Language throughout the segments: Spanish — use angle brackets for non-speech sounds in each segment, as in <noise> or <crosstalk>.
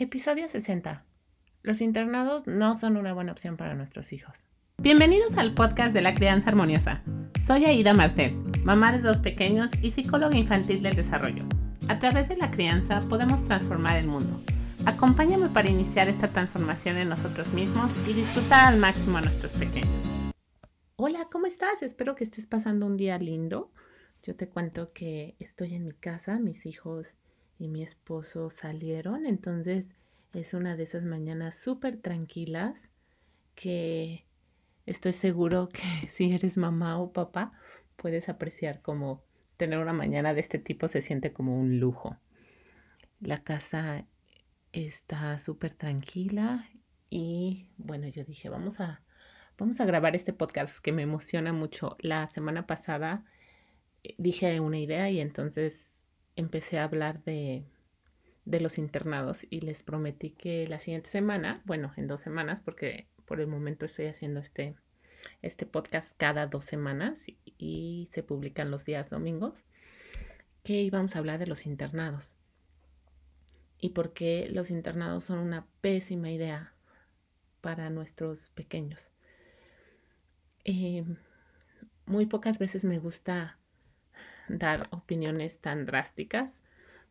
Episodio 60. Los internados no son una buena opción para nuestros hijos. Bienvenidos al podcast de la crianza armoniosa. Soy Aida Martel, mamá de dos pequeños y psicóloga infantil del desarrollo. A través de la crianza podemos transformar el mundo. Acompáñame para iniciar esta transformación en nosotros mismos y disfrutar al máximo a nuestros pequeños. Hola, ¿cómo estás? Espero que estés pasando un día lindo. Yo te cuento que estoy en mi casa, mis hijos y mi esposo salieron. Entonces es una de esas mañanas súper tranquilas que estoy seguro que <laughs> si eres mamá o papá puedes apreciar como tener una mañana de este tipo se siente como un lujo. La casa está súper tranquila y bueno, yo dije, vamos a, vamos a grabar este podcast que me emociona mucho. La semana pasada eh, dije una idea y entonces empecé a hablar de, los internados y les prometí que la siguiente semana, bueno, en dos semanas, porque por el momento estoy haciendo este, este podcast cada dos semanas y, se publican los días domingos, que íbamos a hablar de los internados y por qué los internados son una pésima idea para nuestros pequeños. Eh, muy pocas veces me gusta dar opiniones tan drásticas,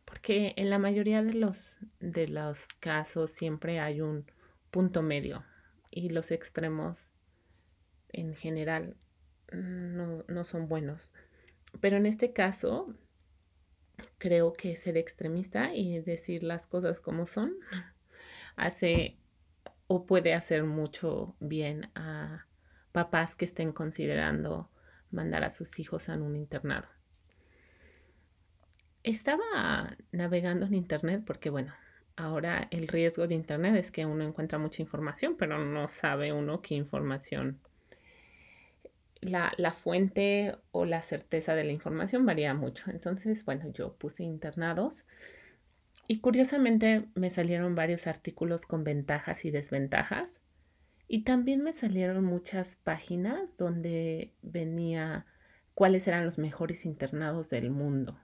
porque en la mayoría de los, de los casos siempre hay un punto medio y los extremos en general no, no son buenos. Pero en este caso, creo que ser extremista y decir las cosas como son hace o puede hacer mucho bien a papás que estén considerando mandar a sus hijos a un internado estaba navegando en Internet porque, bueno, ahora el riesgo de Internet es que uno encuentra mucha información, pero no sabe uno qué información. La, la, fuente o la certeza de la información varía mucho. Entonces, bueno, yo puse internados y curiosamente me salieron varios artículos con ventajas y desventajas. Y también me salieron muchas páginas donde venía cuáles eran los mejores internados del mundo.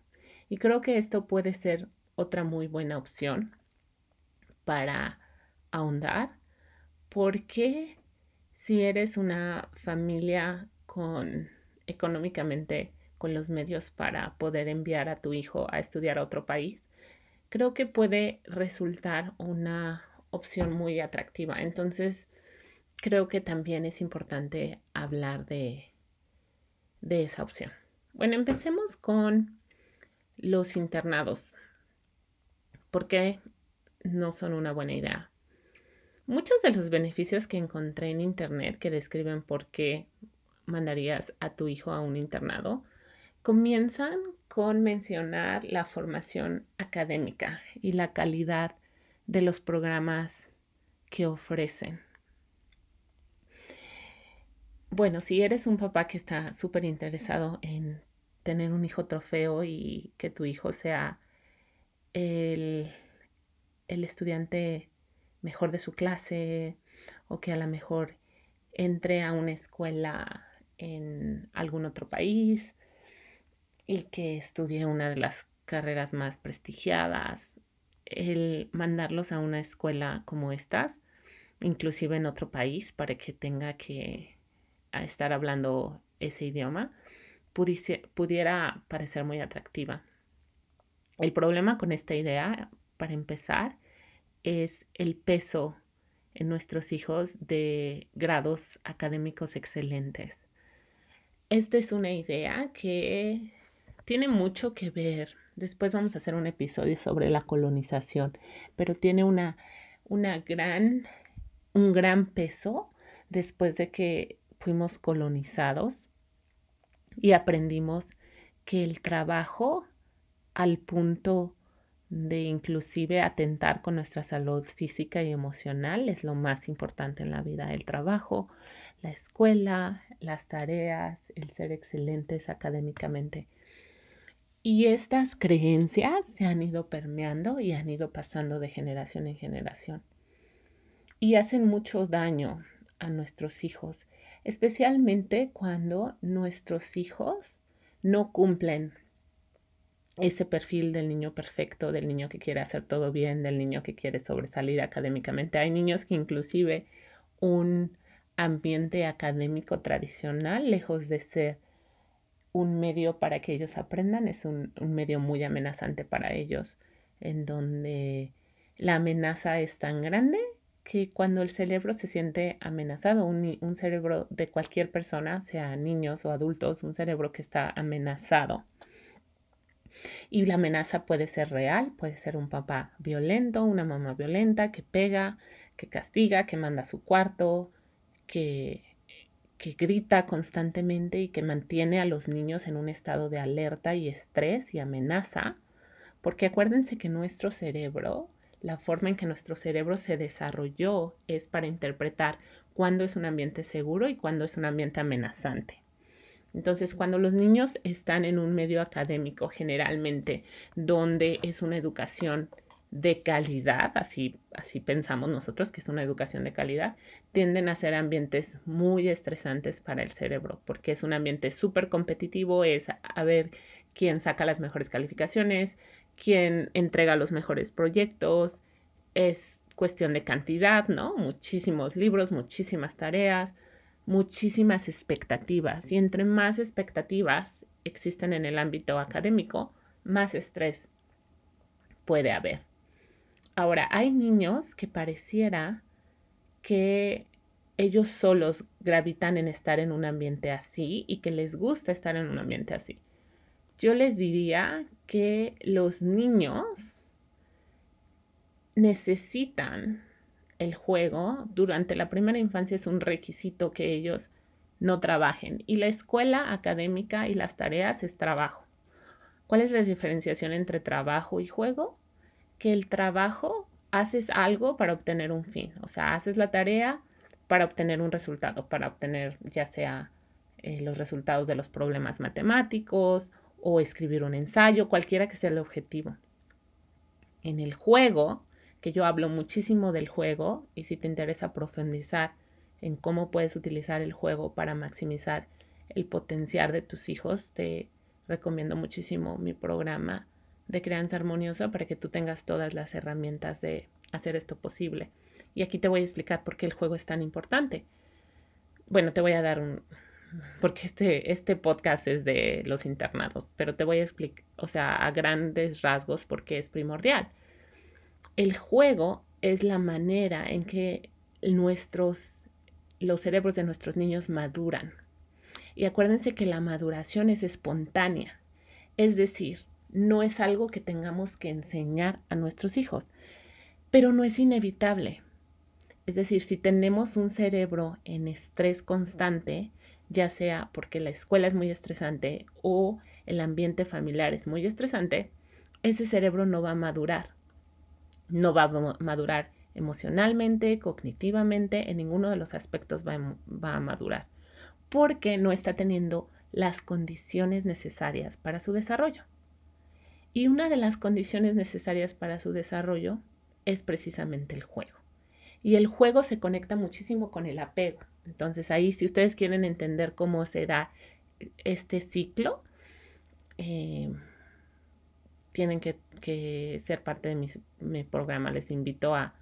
Y creo que esto puede ser otra muy buena opción para ahondar, porque si eres una familia con económicamente con los medios para poder enviar a tu hijo a estudiar a otro país, creo que puede resultar una opción muy atractiva. Entonces, creo que también es importante hablar de, de esa opción. Bueno, empecemos con los internados. ¿Por qué no son una buena idea? Muchos de los beneficios que encontré en Internet que describen por qué mandarías a tu hijo a un internado comienzan con mencionar la formación académica y la calidad de los programas que ofrecen. Bueno, si eres un papá que está súper interesado en tener un hijo trofeo y que tu hijo sea el, estudiante mejor de su clase o que a lo mejor entre a una escuela en algún otro país y que estudie una de las carreras más prestigiadas, el mandarlos a una escuela como estas, inclusive en otro país, para que tenga que estar hablando ese idioma, pudiera parecer muy atractiva. El problema con esta idea, para empezar, es el peso en nuestros hijos de grados académicos excelentes. Esta es una idea que tiene mucho que ver. Después vamos a hacer un episodio sobre la colonización, pero tiene una, una gran, un gran peso después de que fuimos colonizados y aprendimos que el trabajo al punto de inclusive atentar con nuestra salud física y emocional es lo más importante en la vida. El trabajo, la escuela, las tareas, el ser excelentes académicamente. Y estas creencias se han ido permeando y han ido pasando de generación en generación. Y hacen mucho daño a nuestros hijos especialmente cuando nuestros hijos no cumplen ese perfil del niño perfecto, del niño que quiere hacer todo bien, del niño que quiere sobresalir académicamente. Hay niños que inclusive un ambiente académico tradicional, lejos de ser un medio para que ellos aprendan, es un, medio muy amenazante para ellos, en donde la amenaza es tan grande que cuando el cerebro se siente amenazado, un, cerebro de cualquier persona, sea niños o adultos, un cerebro que está amenazado. Y la amenaza puede ser real, puede ser un papá violento, una mamá violenta que pega, que castiga, que manda a su cuarto, que grita constantemente y que mantiene a los niños en un estado de alerta y estrés y amenaza. Porque acuérdense que nuestro cerebro la forma en que nuestro cerebro se desarrolló es para interpretar cuándo es un ambiente seguro y cuándo es un ambiente amenazante. Entonces, cuando los niños están en un medio académico, generalmente, donde es una educación de calidad, así, así pensamos nosotros que es una educación de calidad, tienden a ser ambientes muy estresantes para el cerebro, porque es un ambiente súper competitivo, es a ver quién saca las mejores calificaciones, quién entrega los mejores proyectos, es cuestión de cantidad, ¿no? Muchísimos libros, muchísimas tareas, muchísimas expectativas. Y entre más expectativas existen en el ámbito académico, más estrés puede haber. Ahora, hay niños que pareciera que ellos solos gravitan en estar en un ambiente así y que les gusta estar en un ambiente así. Yo les diría que los niños necesitan el juego durante la primera infancia es un requisito que ellos no trabajen y la escuela académica y las tareas es trabajo. ¿Cuál es la diferenciación entre trabajo y juego? Que el trabajo haces algo para obtener un fin, o sea, haces la tarea para obtener un resultado, para obtener ya sea eh, los resultados de los problemas matemáticos o escribir un ensayo, cualquiera que sea el objetivo. En el juego, que yo hablo muchísimo del juego, y si te interesa profundizar en cómo puedes utilizar el juego para maximizar el potencial de tus hijos, te recomiendo muchísimo mi programa de crianza armoniosa para que tú tengas todas las herramientas de hacer esto posible. Y aquí te voy a explicar por qué el juego es tan importante. Bueno, te voy a dar un, porque este, este podcast es de los internados, pero te voy a explicar, o sea, a grandes rasgos por qué es primordial. El juego es la manera en que nuestros, los cerebros de nuestros niños maduran. Y acuérdense que la maduración es espontánea, es decir, no es algo que tengamos que enseñar a nuestros hijos, pero no es inevitable. Es decir, si tenemos un cerebro en estrés constante, ya sea porque la escuela es muy estresante o el ambiente familiar es muy estresante, ese cerebro no va a madurar. No va a madurar emocionalmente, cognitivamente, en ninguno de los aspectos va, a madurar, porque no está teniendo las condiciones necesarias para su desarrollo. Y una de las condiciones necesarias para su desarrollo es precisamente el juego. Y el juego se conecta muchísimo con el apego. Entonces ahí, si ustedes quieren entender cómo se da este ciclo, eh, tienen que, ser parte de mi, programa. Les invito a...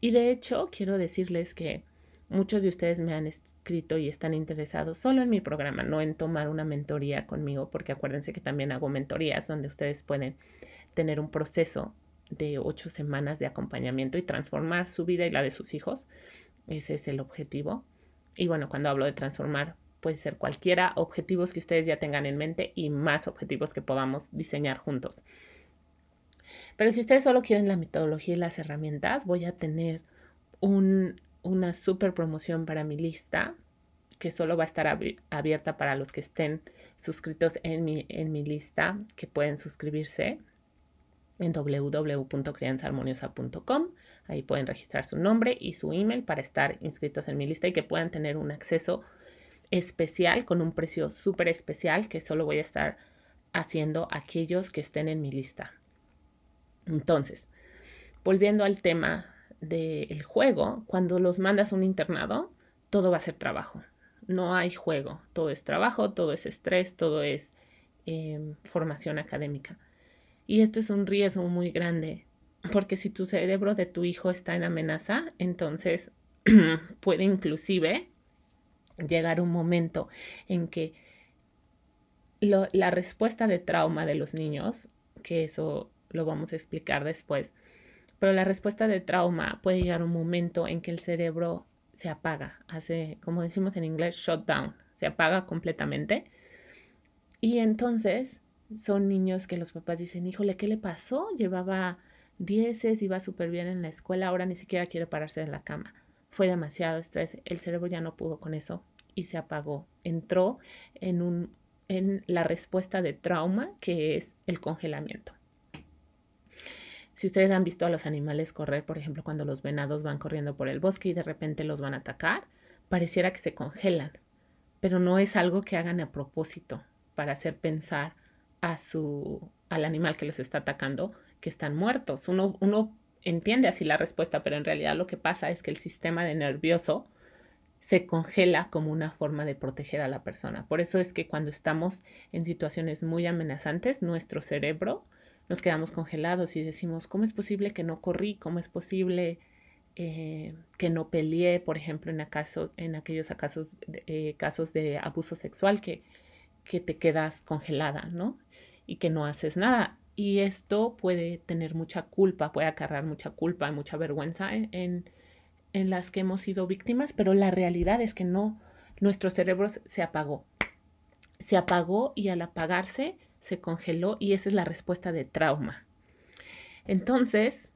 Y de hecho, quiero decirles que muchos de ustedes me han escrito y están interesados solo en mi programa, no en tomar una mentoría conmigo, porque acuérdense que también hago mentorías donde ustedes pueden tener un proceso de ocho semanas de acompañamiento y transformar su vida y la de sus hijos. Ese es el objetivo. Y bueno, cuando hablo de transformar, puede ser cualquiera, objetivos que ustedes ya tengan en mente y más objetivos que podamos diseñar juntos. Pero si ustedes solo quieren la metodología y las herramientas, voy a tener una super promoción para mi lista que solo va a estar abierta para los que estén suscritos en mi, en mi lista, que pueden suscribirse en www.crianzaharmoniosa.com. Ahí pueden registrar su nombre y su email para estar inscritos en mi lista y que puedan tener un acceso especial con un precio súper especial que solo voy a estar haciendo aquellos que estén en mi lista. Entonces, volviendo al tema del juego, cuando los mandas a un internado, todo va a ser trabajo. No hay juego, todo es trabajo, todo es estrés, todo es em, formación académica. Y esto es un riesgo muy grande, porque si tu cerebro de tu hijo está en amenaza, entonces <clears throat> puede inclusive llegar un momento en que la respuesta de trauma de los niños, que eso lo vamos a explicar después, pero la respuesta de trauma puede llegar un momento en que el cerebro se apaga, hace, como decimos en inglés, shutdown, se apaga completamente. Y entonces son niños que los papás dicen, híjole, ¿qué le pasó? Llevaba dieces, iba súper bien en la escuela, ahora ni siquiera quiere pararse de la cama. Fue demasiado estrés, el cerebro ya no pudo con eso y se apagó. Entró en, un, en la respuesta de trauma que es el congelamiento. Si ustedes han visto a los animales correr, por ejemplo, cuando los venados van corriendo por el bosque y de repente los van a atacar, pareciera que se congelan, pero no es algo que hagan a propósito para hacer pensar a su, al animal que los está atacando que están muertos. Uno, uno entiende así la respuesta, pero en realidad lo que pasa es que el sistema de nervioso se congela como una forma de proteger a la persona. Por eso es que cuando estamos en situaciones muy amenazantes, nuestro cerebro nos quedamos congelados y decimos, ¿cómo es posible que no corrí? ¿Cómo es posible eh, que no peleé, por ejemplo, en, acaso, en aquellos casos, eh, casos de abuso sexual que, que te quedas congelada, ¿no? Y que no haces nada. Y esto puede tener mucha culpa, puede acarrear mucha culpa y mucha vergüenza en, en, las que hemos sido víctimas, pero la realidad es que no, nuestro cerebro se apagó. Se apagó y al apagarse se congeló y esa es la respuesta de trauma. Entonces,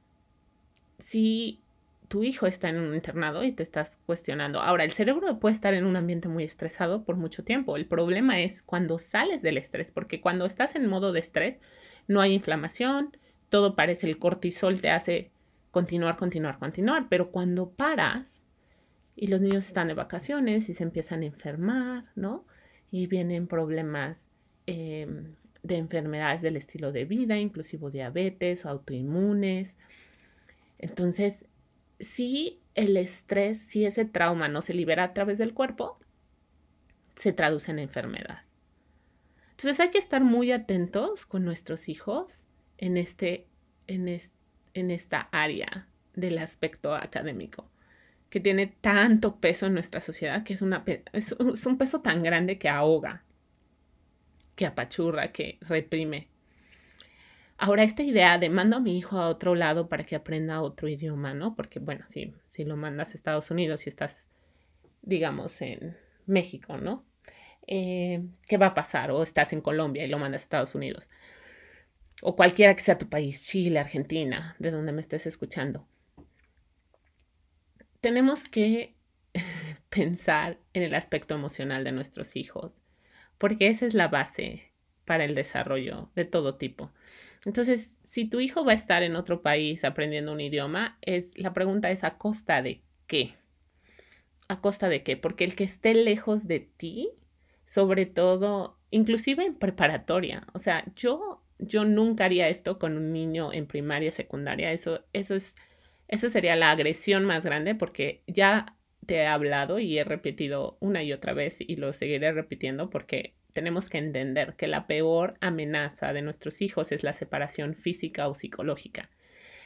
si tu hijo está en un internado y te estás cuestionando. Ahora, el cerebro puede estar en un ambiente muy estresado por mucho tiempo. El problema es cuando sales del estrés, porque cuando estás en modo de estrés no hay inflamación, todo parece el cortisol te hace continuar, continuar, continuar, pero cuando paras y los niños están de vacaciones y se empiezan a enfermar, ¿no? Y vienen problemas em, de enfermedades del estilo de vida, inclusive diabetes o autoinmunes. Entonces, si el estrés, si ese trauma no se libera a través del cuerpo, se traduce en enfermedad. Entonces hay que estar muy atentos con nuestros hijos en, este, en, en esta área del aspecto académico, que tiene tanto peso en nuestra sociedad, que es, una, es un peso tan grande que ahoga, que apachurra, que reprime. Ahora, esta idea de mando a mi hijo a otro lado para que aprenda otro idioma, ¿no? Porque, bueno, si, si lo mandas a Estados Unidos y estás, digamos, en México, ¿no? Eh, ¿Qué va a pasar? O estás en Colombia y lo mandas a Estados Unidos. O cualquiera que sea tu país, Chile, Argentina, de donde me estés escuchando. Tenemos que <laughs> pensar en el aspecto emocional de nuestros hijos, porque esa es la base para el desarrollo de todo tipo. Entonces, si tu hijo va a estar en otro país aprendiendo un idioma, es, la pregunta es a costa de qué. ¿A costa de qué? Porque el que esté lejos de ti, sobre todo, inclusive en preparatoria, o sea, yo, yo nunca haría esto con un niño en primaria, secundaria, eso, eso es, eso sería la agresión más grande porque ya te he hablado y he repetido una y otra vez y lo seguiré repitiendo porque tenemos que entender que la peor amenaza de nuestros hijos es la separación física o psicológica.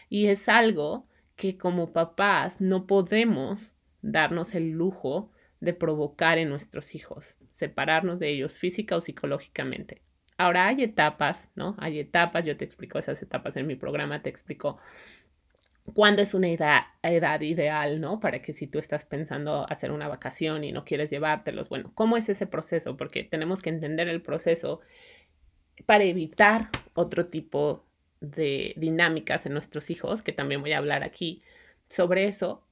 Y es algo que como papás no podemos darnos el lujo de provocar en nuestros hijos, separarnos de ellos física o psicológicamente. Ahora hay etapas, ¿no? Hay etapas, yo te explico esas etapas en mi programa, te explico cuándo es una edad, edad, ideal, ¿no? Para que si tú estás pensando hacer una vacación y no quieres llevártelos, bueno, ¿cómo es ese proceso? Porque tenemos que entender el proceso para evitar otro tipo de dinámicas en nuestros hijos, que también voy a hablar aquí sobre eso,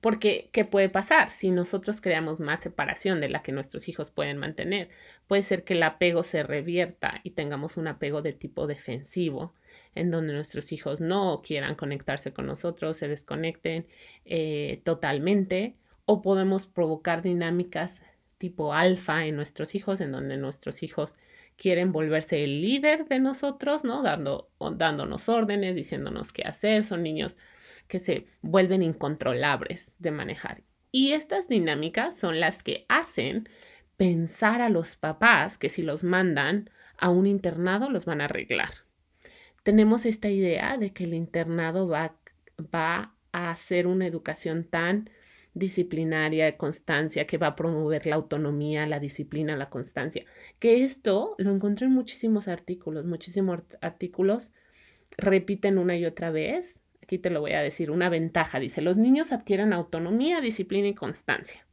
porque, ¿qué puede pasar si nosotros creamos más separación de la que nuestros hijos pueden mantener? Puede ser que el apego se revierta y tengamos un apego de tipo defensivo, en donde nuestros hijos no quieran conectarse con nosotros, se desconecten eh, totalmente, o podemos provocar dinámicas tipo alfa en nuestros hijos, en donde nuestros hijos quieren volverse el líder de nosotros, ¿no? Dando, dándonos órdenes, diciéndonos qué hacer, son niños que se vuelven incontrolables de manejar. Y estas dinámicas son las que hacen pensar a los papás que si los mandan a un internado los van a arreglar. Tenemos esta idea de que el internado va, va a hacer una educación tan disciplinaria, de constancia, que va a promover la autonomía, la disciplina, la constancia. Que esto lo encontré en muchísimos artículos, muchísimos artículos repiten una y otra vez. Aquí te lo voy a decir, una ventaja. Dice, los niños adquieren autonomía, disciplina y constancia.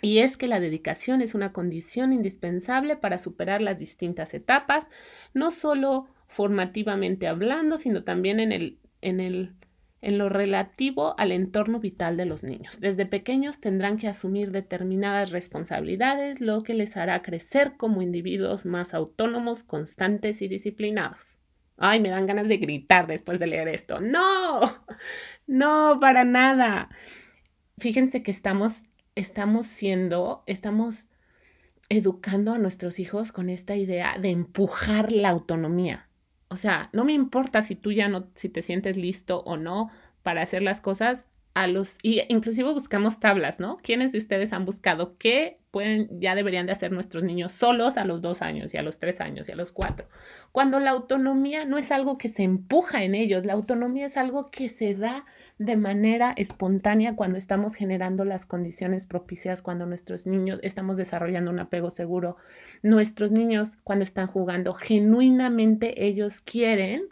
Y es que la dedicación es una condición indispensable para superar las distintas etapas, no solo formativamente hablando, sino también en el, en el en lo relativo al entorno vital de los niños. Desde pequeños tendrán que asumir determinadas responsabilidades, lo que les hará crecer como individuos más autónomos, constantes y disciplinados. Ay, me dan ganas de gritar después de leer esto. No, <laughs> no, para nada. Fíjense que estamos, estamos siendo, estamos educando a nuestros hijos con esta idea de empujar la autonomía. O sea, no me importa si tú ya no, si te sientes listo o no para hacer las cosas, a los, y inclusive buscamos tablas, ¿no? ¿Quiénes de ustedes han buscado qué pueden, ya deberían de hacer nuestros niños solos a los dos años y a los tres años y a los cuatro? Cuando la autonomía no es algo que se empuja en ellos, la autonomía es algo que se da de manera espontánea cuando estamos generando las condiciones propicias, cuando nuestros niños estamos desarrollando un apego seguro. Nuestros niños cuando están jugando, genuinamente ellos quieren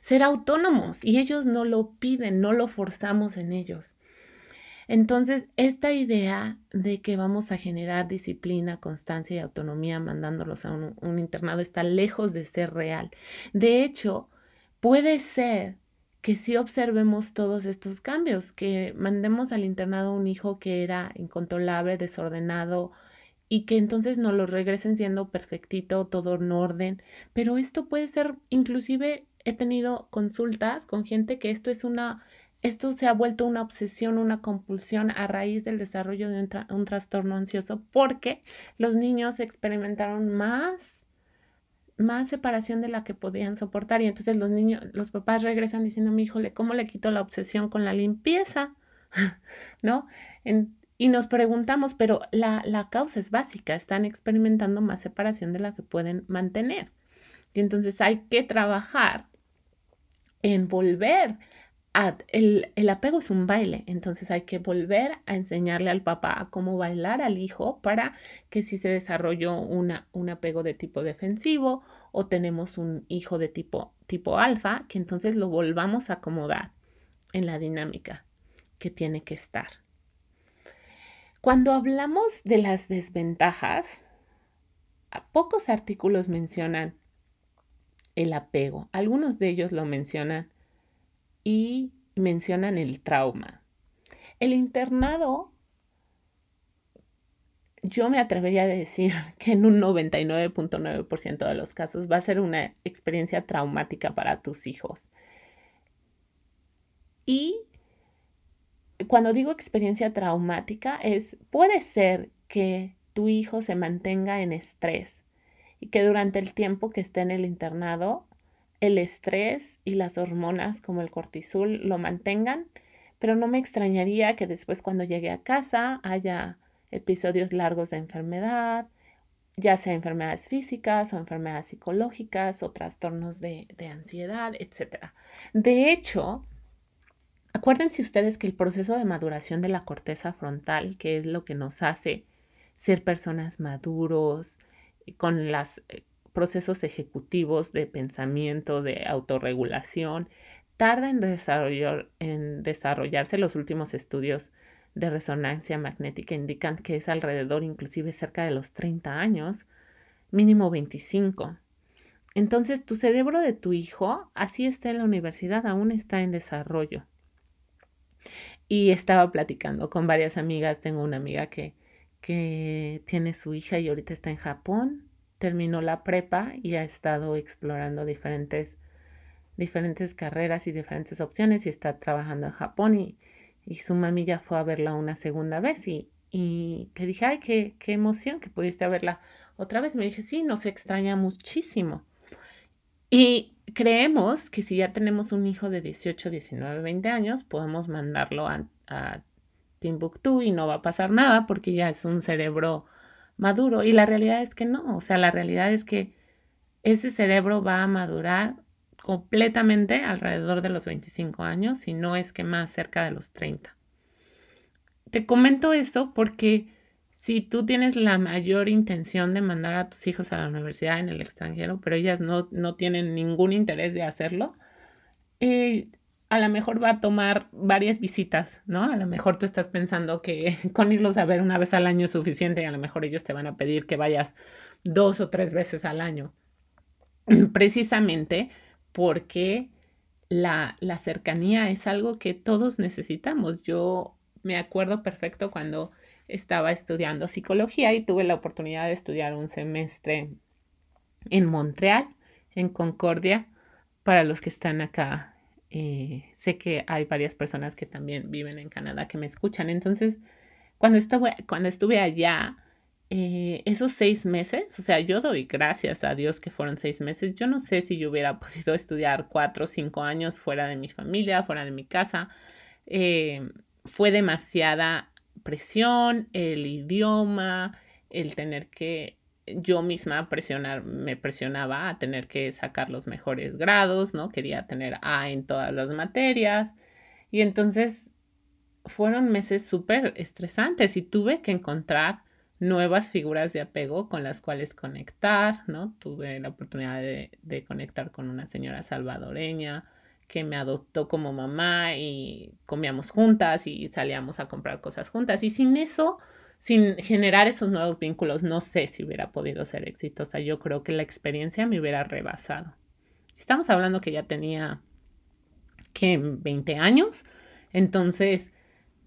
ser autónomos y ellos no lo piden, no lo forzamos en ellos. Entonces, esta idea de que vamos a generar disciplina, constancia y autonomía mandándolos a un, un, internado está lejos de ser real. De hecho, puede ser que sí observemos todos estos cambios, que mandemos al internado un hijo que era incontrolable, desordenado, y que entonces nos lo regresen siendo perfectito, todo en orden. Pero esto puede ser inclusive he tenido consultas con gente que esto es una, esto se ha vuelto una obsesión, una compulsión a raíz del desarrollo de un, trastorno ansioso porque los niños experimentaron más, más separación de la que podían soportar y entonces los niños, los papás regresan diciendo, mi híjole, ¿cómo le quito la obsesión con la limpieza? <laughs> ¿No? y nos preguntamos, pero la, la causa es básica, están experimentando más separación de la que pueden mantener. Y entonces hay que trabajar en volver a, el, el, apego es un baile, entonces hay que volver a enseñarle al papá cómo bailar al hijo para que si se desarrolló una, un apego de tipo defensivo o tenemos un hijo de tipo, tipo alfa, que entonces lo volvamos a acomodar en la dinámica que tiene que estar. Cuando hablamos de las desventajas, pocos artículos mencionan el apego. Algunos de ellos lo mencionan y mencionan el trauma. El internado, yo me atrevería a decir <laughs> que en un 99.9% de los casos va a ser una experiencia traumática para tus hijos. Y cuando digo experiencia traumática es, puede ser que tu hijo se mantenga en estrés y que durante el tiempo que esté en el internado, el estrés y las hormonas como el cortisol lo mantengan, pero no me extrañaría que después cuando llegue a casa haya episodios largos de enfermedad, ya sea enfermedades físicas o enfermedades psicológicas o trastornos de, de ansiedad, etc. De hecho, acuérdense ustedes que el proceso de maduración de la corteza frontal, que es lo que nos hace ser personas maduros, con los eh, procesos ejecutivos de pensamiento, de autorregulación, tarda en, desarrollar, en desarrollarse. Los últimos estudios de resonancia magnética indican que es alrededor, inclusive cerca de los 30 años, mínimo 25. Entonces, tu cerebro de tu hijo, así está en la universidad, aún está en desarrollo. Y estaba platicando con varias amigas, tengo una amiga que que tiene su hija y ahorita está en Japón. Terminó la prepa y ha estado explorando diferentes, diferentes carreras y diferentes opciones y está trabajando en Japón y, y su mami ya fue a verla una segunda vez y, y le dije, ay, qué, qué emoción que pudiste verla otra vez. Me dije, sí, nos extraña muchísimo. Y creemos que si ya tenemos un hijo de 18, 19, 20 años, podemos mandarlo a, a Timbuktu y no va a pasar nada porque ya es un cerebro maduro. Y la realidad es que no, o sea, la realidad es que ese cerebro va a madurar completamente alrededor de los 25 años, si no es que más cerca de los 30. Te comento eso porque si tú tienes la mayor intención de mandar a tus hijos a la universidad en el extranjero, pero ellas no, no tienen ningún interés de hacerlo, eh, a lo mejor va a tomar varias visitas, ¿no? A lo mejor tú estás pensando que <laughs> con irlos a ver una vez al año es suficiente y a lo mejor ellos te van a pedir que vayas dos o tres veces al año. <clears throat> Precisamente porque la, la cercanía es algo que todos necesitamos. Yo me acuerdo perfecto cuando estaba estudiando psicología y tuve la oportunidad de estudiar un semestre en Montreal, en Concordia, para los que están acá eh, sé que hay varias personas que también viven en Canadá que me escuchan. Entonces, cuando estuve, cuando estuve allá, eh, esos seis meses, o sea, yo doy gracias a Dios que fueron seis meses. Yo no sé si yo hubiera <laughs> podido estudiar cuatro o cinco años fuera de mi familia, fuera de mi casa. Eh, fue demasiada presión, el idioma, el tener que yo misma presionar, me presionaba a tener que sacar los mejores grados, ¿no? Quería tener A en todas las materias. Y entonces fueron meses súper estresantes y tuve que encontrar nuevas figuras de apego con las cuales conectar, ¿no? Tuve la oportunidad de, de conectar con una señora salvadoreña que me adoptó como mamá y comíamos juntas y salíamos a comprar cosas juntas. Y sin eso, sin generar esos nuevos vínculos, no sé si hubiera podido ser exitosa. Yo creo que la experiencia me hubiera rebasado. Estamos hablando que ya tenía, que 20 años. Entonces,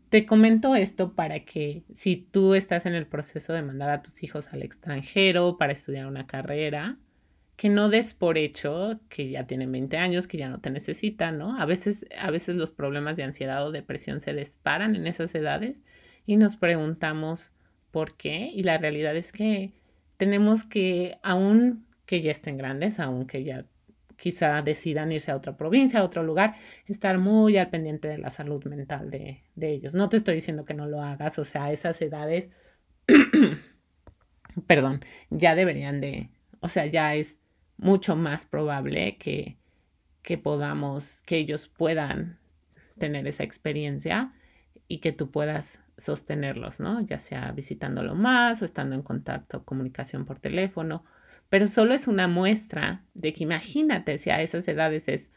te comento esto para que si tú estás en el proceso de mandar a tus hijos al extranjero para estudiar una carrera, que no des por hecho que ya tienen 20 años, que ya no te necesitan, ¿no? A veces, a veces los problemas de ansiedad o depresión se disparan en esas edades y nos preguntamos por qué. Y la realidad es que tenemos que, aun que ya estén grandes, aun que ya quizá decidan irse a otra provincia, a otro lugar, estar muy al pendiente de la salud mental de, de ellos. No te estoy diciendo que no lo hagas, o sea, esas edades, <coughs> perdón, ya deberían de, o sea, ya es mucho más probable que, que podamos, que ellos puedan tener esa experiencia y que tú puedas sostenerlos, ¿no? Ya sea visitándolo más o estando en contacto, comunicación por teléfono, pero solo es una muestra de que imagínate si a esas edades es,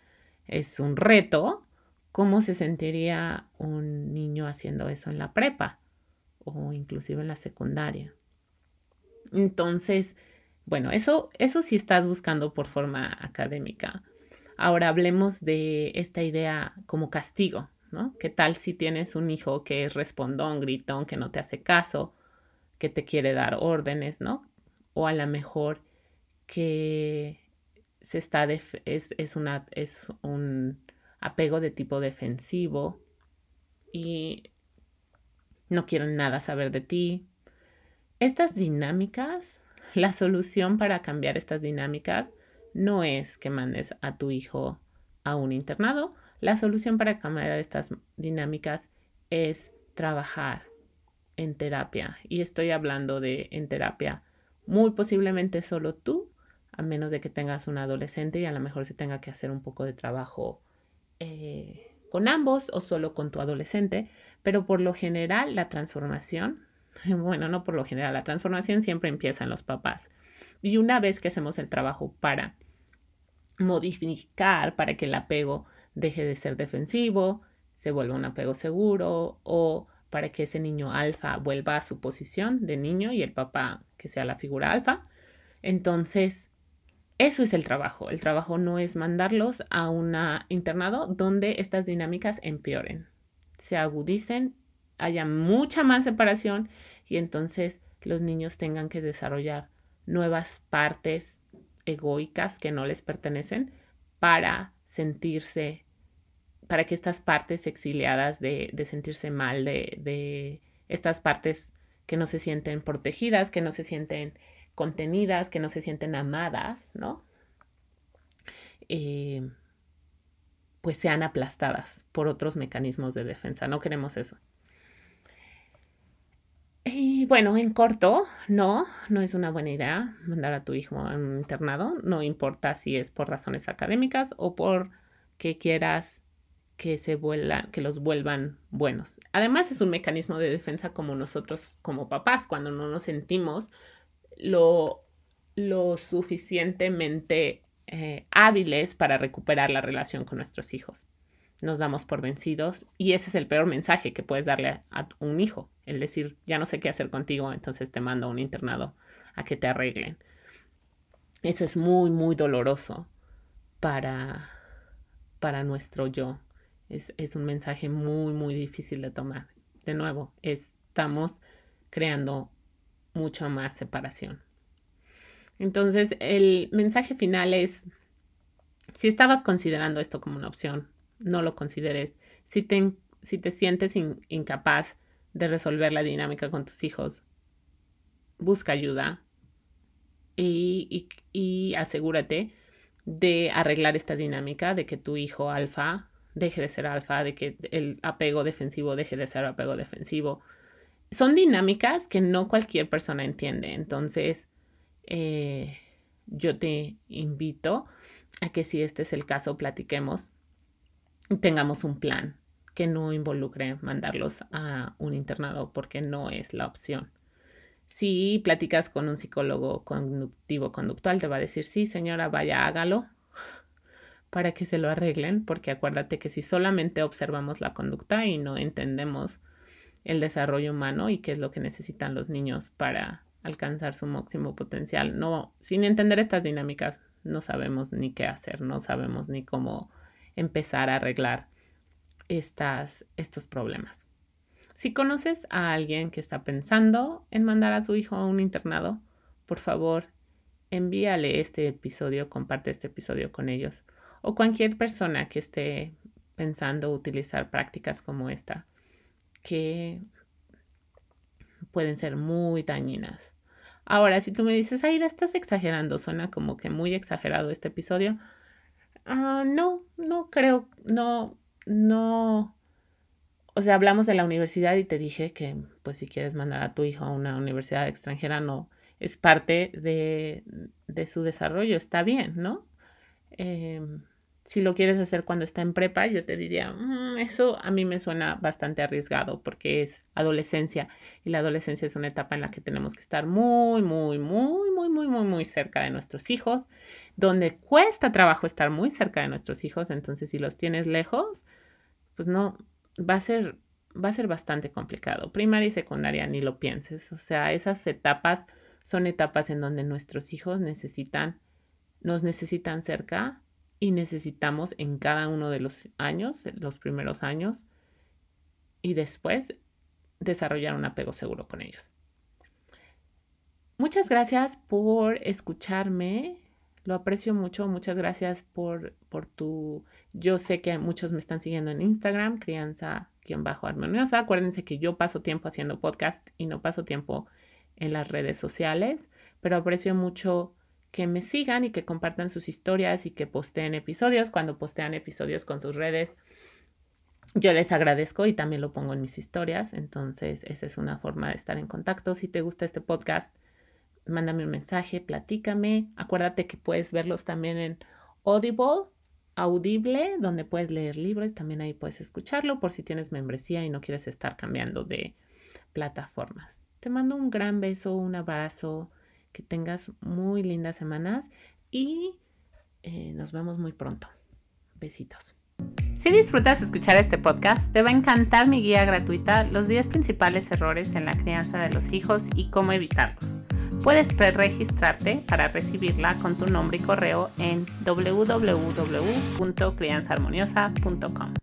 es un reto, ¿cómo se sentiría un niño haciendo eso en la prepa o inclusive en la secundaria? Entonces, bueno, eso, eso sí estás buscando por forma académica. Ahora hablemos de esta idea como castigo, ¿no? ¿Qué tal si tienes un hijo que es respondón, gritón, que no te hace caso, que te quiere dar órdenes, ¿no? O a lo mejor que se está es, es, una, es un apego de tipo defensivo y no quiero nada saber de ti. Estas dinámicas, <laughs> la solución para cambiar estas dinámicas no es que mandes a tu hijo a un internado, la solución para cambiar estas dinámicas es trabajar en terapia. Y estoy hablando de en terapia muy posiblemente solo tú, a menos de que tengas un adolescente y a lo mejor se tenga que hacer un poco de trabajo eh, con ambos o solo con tu adolescente. Pero por lo general la transformación, <laughs> bueno, no por lo general, la transformación siempre empieza en los papás. Y una vez que hacemos el trabajo para modificar, para que el apego deje de ser defensivo, se vuelva un apego seguro o para que ese niño alfa vuelva a su posición de niño y el papá que sea la figura alfa. Entonces, eso es el trabajo. El trabajo no es mandarlos a un internado donde estas dinámicas empeoren, se agudicen, haya mucha más separación y entonces los niños tengan que desarrollar nuevas partes egoicas que no les pertenecen para sentirse, para que estas partes exiliadas de, sentirse mal, de, estas partes que no se sienten protegidas, que no se sienten contenidas, que no se sienten amadas, ¿no? Eh, pues sean aplastadas por otros mecanismos de defensa. No queremos eso. Y bueno, en corto, no, no es una buena idea mandar a tu hijo a un internado, no importa si es por razones académicas o por que quieras que se vuelan, que los vuelvan buenos. Además, es un mecanismo de defensa como nosotros como papás, cuando no nos sentimos lo, lo suficientemente eh, hábiles para recuperar la relación con nuestros hijos. Nos damos por vencidos y ese es el peor mensaje que puedes darle a, un hijo, el decir, ya no sé qué hacer contigo, entonces te mando a un internado a que te arreglen. Eso es muy, muy doloroso para, para nuestro yo. Es, es un mensaje muy, muy difícil de tomar. De nuevo, estamos creando mucho más separación. Entonces, el mensaje final es, si estabas considerando esto como una opción, no lo consideres. Si te, si te sientes incapaz de resolver la dinámica con tus hijos, busca ayuda y, y asegúrate de arreglar esta dinámica, de que tu hijo alfa deje de ser alfa, de que el apego defensivo deje de ser apego defensivo. Son dinámicas que no cualquier persona entiende. Entonces, eh, yo te invito a que si este es el caso, platiquemos tengamos un plan que no involucre mandarlos a un internado porque no es la opción. Si platicas con un psicólogo cognitivo conductual, te va a decir, sí, señora, vaya, hágalo <laughs> para que se lo arreglen, porque acuérdate que si solamente observamos la conducta y no entendemos el desarrollo humano y qué es lo que necesitan los niños para alcanzar su máximo potencial. No, sin entender estas dinámicas, no sabemos ni qué hacer, no sabemos ni cómo empezar a arreglar estas, estos problemas. Si conoces a alguien que está pensando en mandar a su hijo a un internado, por favor, envíale este episodio, comparte este episodio con ellos o cualquier persona que esté pensando utilizar prácticas como esta, que pueden ser muy dañinas. Ahora, si tú me dices, Aida, estás exagerando, suena como que muy exagerado este episodio. Ah, no, no creo, no, no. O sea, hablamos de la universidad y te dije que, pues, si quieres mandar a tu hijo a una universidad extranjera, no es parte de, de su desarrollo, está bien, ¿no? Eh, si lo quieres hacer cuando está en prepa, yo te diría, mm, eso a mí me suena bastante arriesgado porque es adolescencia y la adolescencia es una etapa en la que tenemos que estar muy, muy, muy, muy, muy, muy, muy cerca de nuestros hijos, donde cuesta trabajo estar muy cerca de nuestros hijos, entonces si los tienes lejos, pues no, va a ser, va a ser bastante complicado. Primaria y secundaria, ni lo pienses, o sea, esas etapas son etapas en donde nuestros hijos necesitan, nos necesitan cerca y necesitamos en cada uno de los años, los primeros años, y después desarrollar un apego seguro con ellos. Muchas gracias por escucharme. Lo aprecio mucho. Muchas gracias por, por tu... Yo sé que muchos me están siguiendo en Instagram, crianza-armoniosa. Acuérdense que yo paso tiempo haciendo podcast y no paso tiempo en las redes sociales, pero aprecio mucho que me sigan y que compartan sus historias y que posteen episodios. Cuando postean episodios con sus redes, yo les agradezco y también lo pongo en mis historias. Entonces, esa es una forma de estar en contacto. Si te gusta este podcast, mándame un mensaje, platícame. Acuérdate que puedes verlos también en Audible, Audible, donde puedes leer libros. También ahí puedes escucharlo por si tienes membresía y no quieres estar cambiando de plataformas. Te mando un gran beso, un abrazo que tengas muy lindas semanas y eh, nos vemos muy pronto. Besitos. Si disfrutas escuchar este podcast, te va a encantar mi guía gratuita Los 10 principales errores en la crianza de los hijos y cómo evitarlos. Puedes pre-registrarte para recibirla con tu nombre y correo en www.crianzaharmoniosa.com.